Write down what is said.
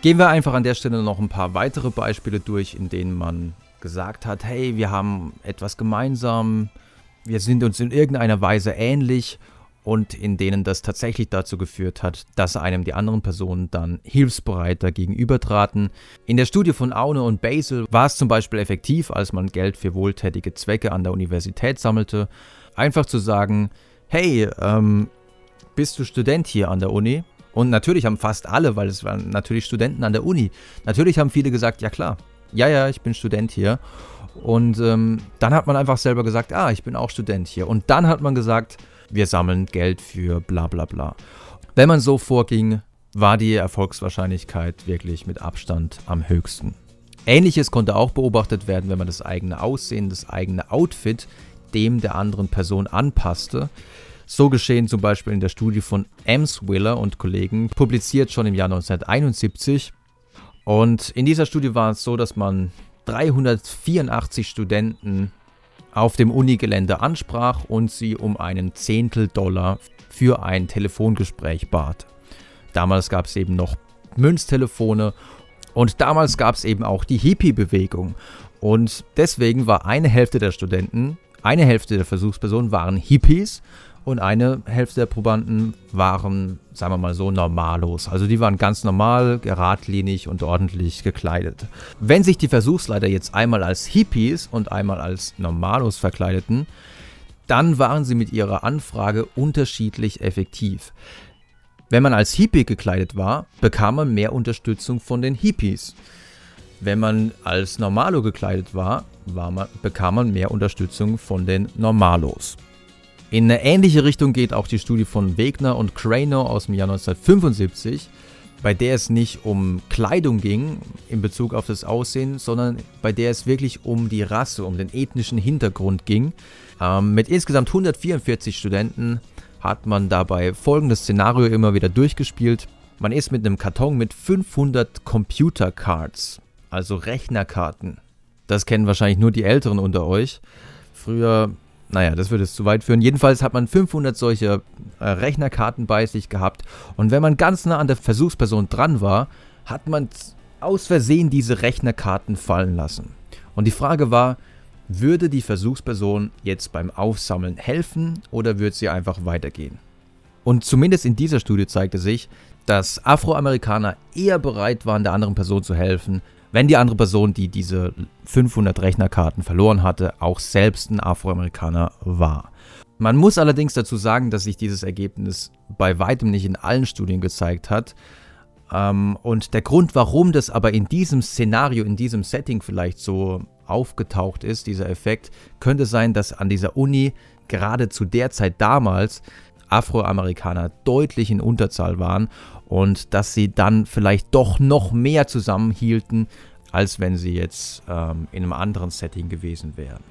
Gehen wir einfach an der Stelle noch ein paar weitere Beispiele durch, in denen man gesagt hat, hey, wir haben etwas gemeinsam, wir sind uns in irgendeiner Weise ähnlich und in denen das tatsächlich dazu geführt hat, dass einem die anderen Personen dann hilfsbereiter gegenübertraten. In der Studie von Aune und Basel war es zum Beispiel effektiv, als man Geld für wohltätige Zwecke an der Universität sammelte, einfach zu sagen, hey, ähm, bist du Student hier an der Uni? Und natürlich haben fast alle, weil es waren natürlich Studenten an der Uni, natürlich haben viele gesagt, ja klar, ja, ja, ich bin Student hier. Und ähm, dann hat man einfach selber gesagt, ah, ich bin auch Student hier. Und dann hat man gesagt, wir sammeln Geld für bla bla bla. Wenn man so vorging, war die Erfolgswahrscheinlichkeit wirklich mit Abstand am höchsten. Ähnliches konnte auch beobachtet werden, wenn man das eigene Aussehen, das eigene Outfit dem der anderen Person anpasste. So geschehen zum Beispiel in der Studie von Emswiller und Kollegen, publiziert schon im Jahr 1971. Und in dieser Studie war es so, dass man 384 Studenten auf dem Unigelände ansprach und sie um einen Zehntel Dollar für ein Telefongespräch bat. Damals gab es eben noch Münztelefone und damals gab es eben auch die Hippie-Bewegung. Und deswegen war eine Hälfte der Studenten, eine Hälfte der Versuchspersonen waren Hippies und eine Hälfte der Probanden waren, sagen wir mal so, normalos. Also die waren ganz normal, geradlinig und ordentlich gekleidet. Wenn sich die Versuchsleiter jetzt einmal als Hippies und einmal als normalos verkleideten, dann waren sie mit ihrer Anfrage unterschiedlich effektiv. Wenn man als Hippie gekleidet war, bekam man mehr Unterstützung von den Hippies. Wenn man als Normalo gekleidet war, war man, bekam man mehr Unterstützung von den Normalos. In eine ähnliche Richtung geht auch die Studie von Wegner und Crano aus dem Jahr 1975, bei der es nicht um Kleidung ging in Bezug auf das Aussehen, sondern bei der es wirklich um die Rasse, um den ethnischen Hintergrund ging. Ähm, mit insgesamt 144 Studenten hat man dabei folgendes Szenario immer wieder durchgespielt. Man ist mit einem Karton mit 500 Computer Cards, also Rechnerkarten. Das kennen wahrscheinlich nur die Älteren unter euch. Früher naja, das würde es zu weit führen. Jedenfalls hat man 500 solche äh, Rechnerkarten bei sich gehabt. Und wenn man ganz nah an der Versuchsperson dran war, hat man aus Versehen diese Rechnerkarten fallen lassen. Und die Frage war, würde die Versuchsperson jetzt beim Aufsammeln helfen oder würde sie einfach weitergehen? Und zumindest in dieser Studie zeigte sich, dass Afroamerikaner eher bereit waren, der anderen Person zu helfen, wenn die andere Person, die diese 500 Rechnerkarten verloren hatte, auch selbst ein Afroamerikaner war. Man muss allerdings dazu sagen, dass sich dieses Ergebnis bei weitem nicht in allen Studien gezeigt hat. Ähm, und der Grund, warum das aber in diesem Szenario, in diesem Setting vielleicht so aufgetaucht ist, dieser Effekt, könnte sein, dass an dieser Uni gerade zu der Zeit damals Afroamerikaner deutlich in Unterzahl waren und dass sie dann vielleicht doch noch mehr zusammenhielten, als wenn sie jetzt ähm, in einem anderen Setting gewesen wären.